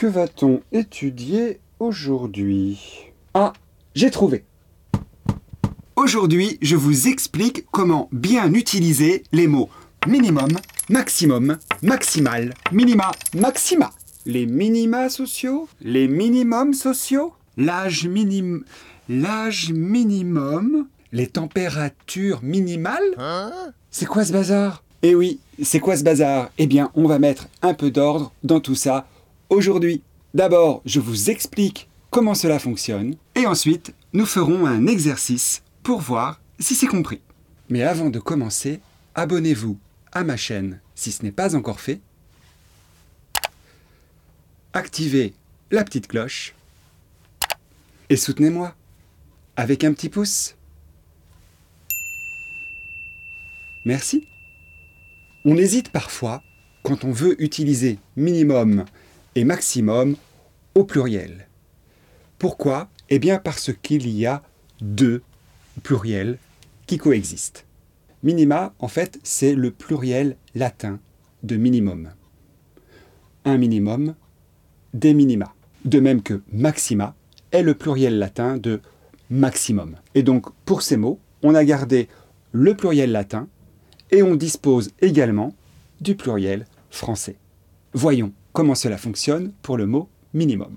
Que va-t-on étudier aujourd'hui? Ah, j'ai trouvé. Aujourd'hui, je vous explique comment bien utiliser les mots minimum, maximum, maximal, minima, maxima. Les minima sociaux, les minimums sociaux, l'âge minimum, l'âge minimum, les températures minimales. C'est quoi ce bazar? Eh oui, c'est quoi ce bazar? Eh bien, on va mettre un peu d'ordre dans tout ça aujourd'hui. D'abord, je vous explique comment cela fonctionne et ensuite, nous ferons un exercice pour voir si c'est compris. Mais avant de commencer, abonnez-vous à ma chaîne si ce n'est pas encore fait. Activez la petite cloche et soutenez-moi avec un petit pouce. Merci. On hésite parfois quand on veut utiliser minimum et maximum au pluriel. Pourquoi? Eh bien parce qu'il y a deux pluriels qui coexistent. Minima, en fait, c'est le pluriel latin de minimum. Un minimum, des minima. De même que maxima est le pluriel latin de maximum. Et donc, pour ces mots, on a gardé le pluriel latin et on dispose également du pluriel français. Voyons comment cela fonctionne pour le mot minimum.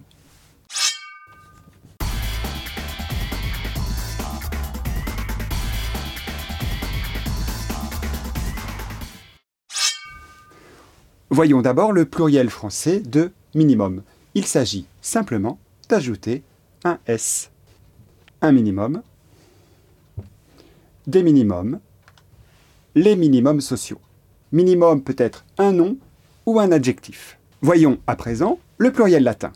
Voyons d'abord le pluriel français de minimum. Il s'agit simplement d'ajouter un S. Un minimum, des minimums, les minimums sociaux. Minimum peut être un nom ou un adjectif. Voyons à présent le pluriel latin.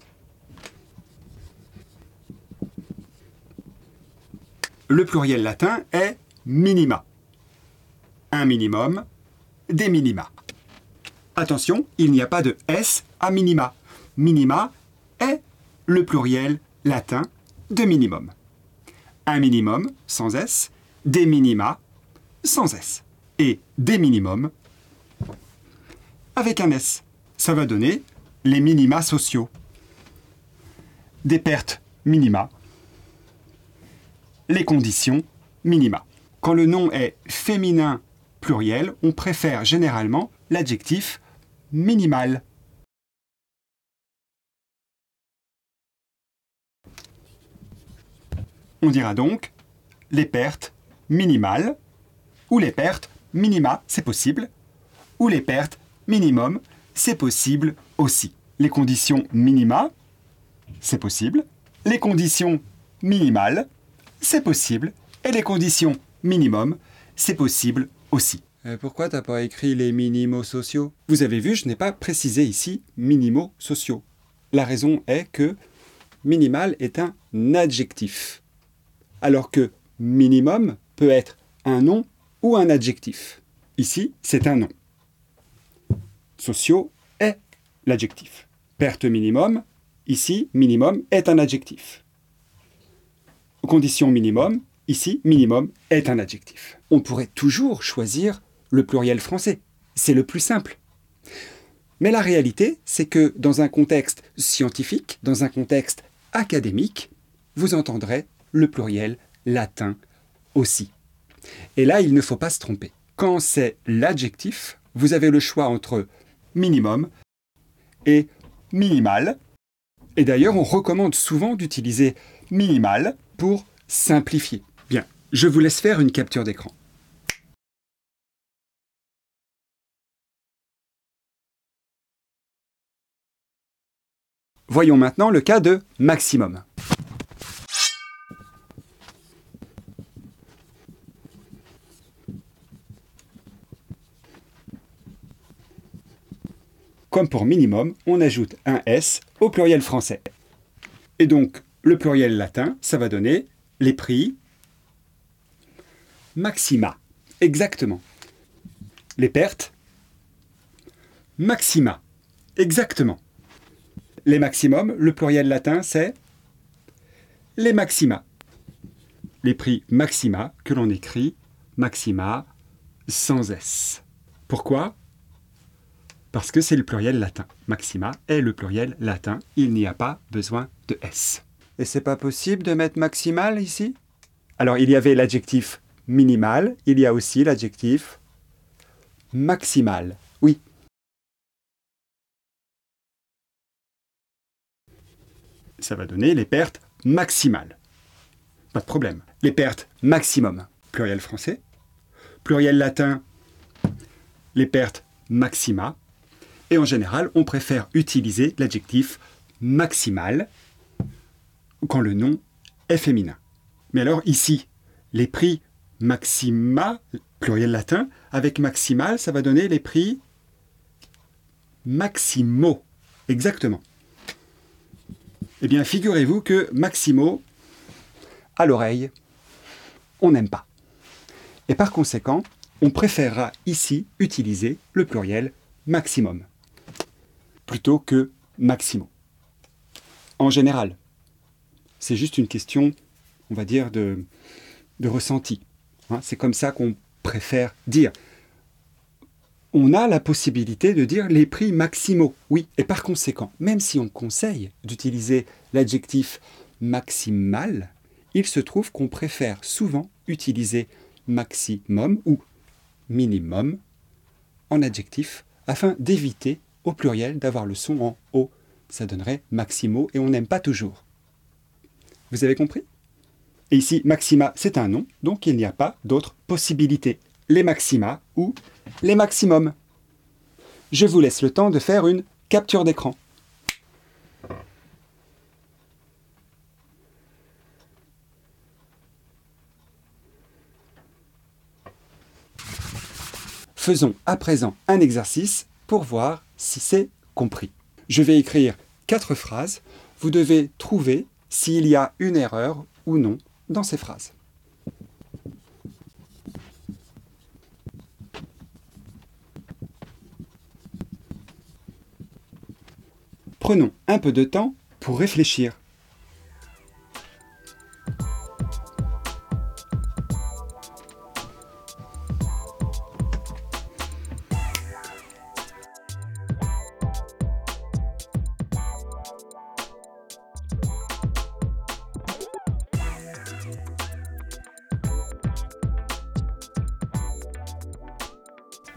Le pluriel latin est minima. Un minimum, des minima. Attention, il n'y a pas de S à minima. Minima est le pluriel latin de minimum. Un minimum sans S, des minima sans S. Et des minimums avec un S. Ça va donner les minima sociaux. Des pertes minima. Les conditions minima. Quand le nom est féminin pluriel, on préfère généralement l'adjectif minimal. On dira donc les pertes minimales ou les pertes minima, c'est possible, ou les pertes minimum, c'est possible aussi. Les conditions minima, c'est possible. Les conditions minimales, c'est possible. Et les conditions minimum, c'est possible aussi. Euh, pourquoi t'as pas écrit les minimaux sociaux? Vous avez vu, je n'ai pas précisé ici minimaux sociaux. La raison est que minimal est un adjectif, alors que minimum peut être un nom ou un adjectif. Ici, c'est un nom. Sociaux est l'adjectif. Perte minimum, ici, minimum est un adjectif. Condition minimum, ici, minimum est un adjectif. On pourrait toujours choisir le pluriel français. C'est le plus simple. Mais la réalité, c'est que dans un contexte scientifique, dans un contexte académique, vous entendrez le pluriel latin aussi. Et là, il ne faut pas se tromper. Quand c'est l'adjectif, vous avez le choix entre minimum et minimal. Et d'ailleurs, on recommande souvent d'utiliser minimal pour simplifier. Bien, je vous laisse faire une capture d'écran. Voyons maintenant le cas de maximum. Comme pour minimum, on ajoute un S au pluriel français. Et donc, le pluriel latin, ça va donner les prix maxima. Exactement. Les pertes maxima. Exactement. Les maximums, le pluriel latin, c'est les maxima. Les prix maxima que l'on écrit maxima sans S. Pourquoi? Parce que c'est le pluriel latin. Maxima est le pluriel latin. Il n'y a pas besoin de S. Et c'est pas possible de mettre maximal ici? Alors il y avait l'adjectif minimal, il y a aussi l'adjectif maximal. Oui. Ça va donner les pertes maximales. Pas de problème. Les pertes maximum, pluriel français. Pluriel latin, les pertes maxima. Et en général, on préfère utiliser l'adjectif maximal quand le nom est féminin. Mais alors ici, les prix maxima, pluriel latin, avec maximal, ça va donner les prix maximo. Exactement. Eh bien, figurez-vous que maximo, à l'oreille, on n'aime pas. Et par conséquent, on préférera ici utiliser le pluriel maximum plutôt que maximo. En général, c'est juste une question, on va dire, de, de ressenti. Hein. c'est comme ça qu'on préfère dire. On a la possibilité de dire les prix maximaux, oui. Et par conséquent, même si on conseille d'utiliser l'adjectif maximal, il se trouve qu'on préfère souvent utiliser maximum ou minimum en adjectif afin d'éviter au pluriel d'avoir le son en O. Ça donnerait maximo et on n'aime pas toujours. Vous avez compris? Et ici, maxima, c'est un nom, donc il n'y a pas d'autres possibilités. Les maxima ou les maximums. Je vous laisse le temps de faire une capture d'écran. Faisons à présent un exercice pour voir si c'est compris. Je vais écrire quatre phrases. Vous devez trouver s'il y a une erreur ou non dans ces phrases. Prenons un peu de temps pour réfléchir.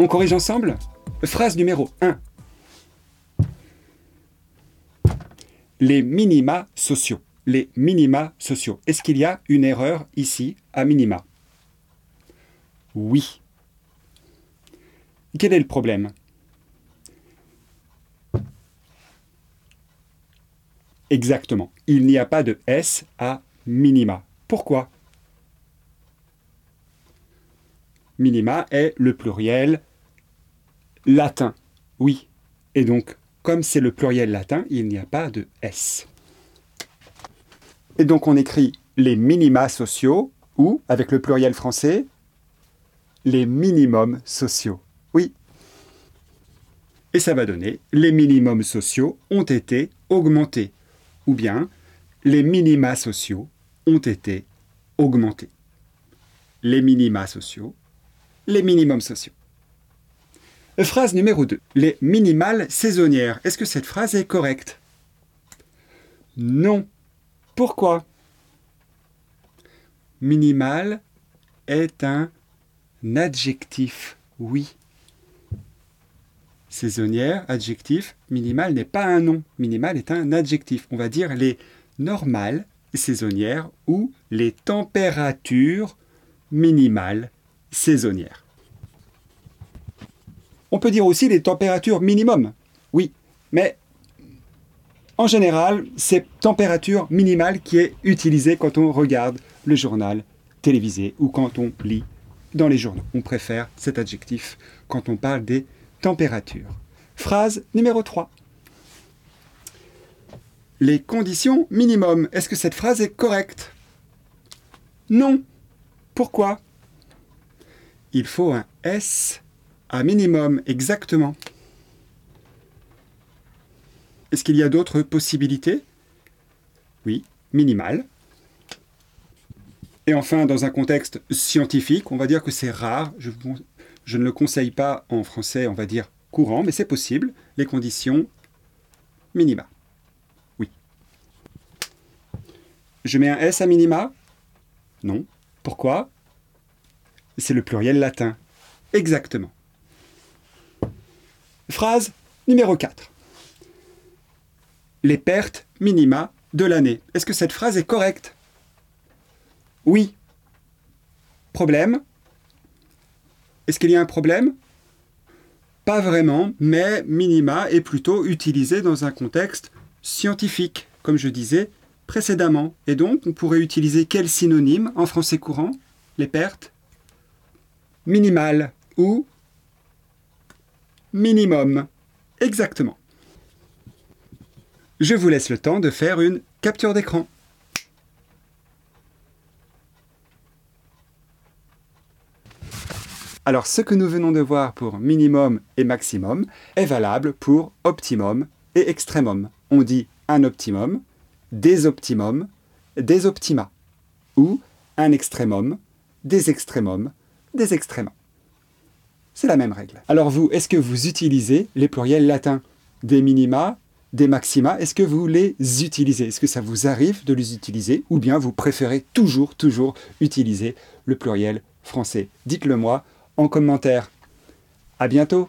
On corrige ensemble Phrase numéro 1. Les minima sociaux. Les minima sociaux. Est-ce qu'il y a une erreur ici à minima? Oui. Quel est le problème? Exactement. Il n'y a pas de S à minima. Pourquoi? Minima est le pluriel latin. Oui. Et donc, comme c'est le pluriel latin, il n'y a pas de S. Et donc on écrit les minima sociaux ou, avec le pluriel français, les minimums sociaux. Oui. Et ça va donner les minimums sociaux ont été augmentés. Ou bien les minima sociaux ont été augmentés. Les minima sociaux, les minimums sociaux. Phrase numéro 2. Les minimales saisonnières. Est-ce que cette phrase est correcte? Non. Pourquoi? Minimal est un adjectif. Oui. Saisonnière, adjectif. Minimal n'est pas un nom. Minimal est un adjectif. On va dire les normales saisonnières ou les températures minimales saisonnières. On peut dire aussi les températures minimum. Oui, mais en général, c'est température minimale qui est utilisée quand on regarde le journal télévisé ou quand on lit dans les journaux. On préfère cet adjectif quand on parle des températures. Phrase numéro 3. Les conditions minimum. Est-ce que cette phrase est correcte? Non. Pourquoi? Il faut un S à minimum, exactement. Est-ce qu'il y a d'autres possibilités? Oui, minimal. Et enfin, dans un contexte scientifique, on va dire que c'est rare. Je, ne le conseille pas en français, on va dire courant, mais c'est possible, les conditions minima. Oui. Je mets un S à minima? Non. Pourquoi? C'est le pluriel latin. Exactement. Phrase numéro 4. Les pertes minima de l'année. Est-ce que cette phrase est correcte? Oui. Problème? Est-ce qu'il y a un problème? Pas vraiment, mais minima est plutôt utilisé dans un contexte scientifique, comme je disais précédemment. Et donc, on pourrait utiliser quel synonyme en français courant? Les pertes Minimales ou minimum. Exactement. Je vous laisse le temps de faire une capture d'écran. Alors ce que nous venons de voir pour minimum et maximum est valable pour optimum et extrémum. On dit un optimum, des optimums, des optima, ou un extrémum, des extrémums, des extrémums. C'est la même règle. Alors vous, est-ce que vous utilisez les pluriels latins? Des minima, des maxima, est-ce que vous les utilisez? Est-ce que ça vous arrive de les utiliser Ou bien vous préférez toujours, toujours utiliser le pluriel français? Dites-le moi en commentaire. À bientôt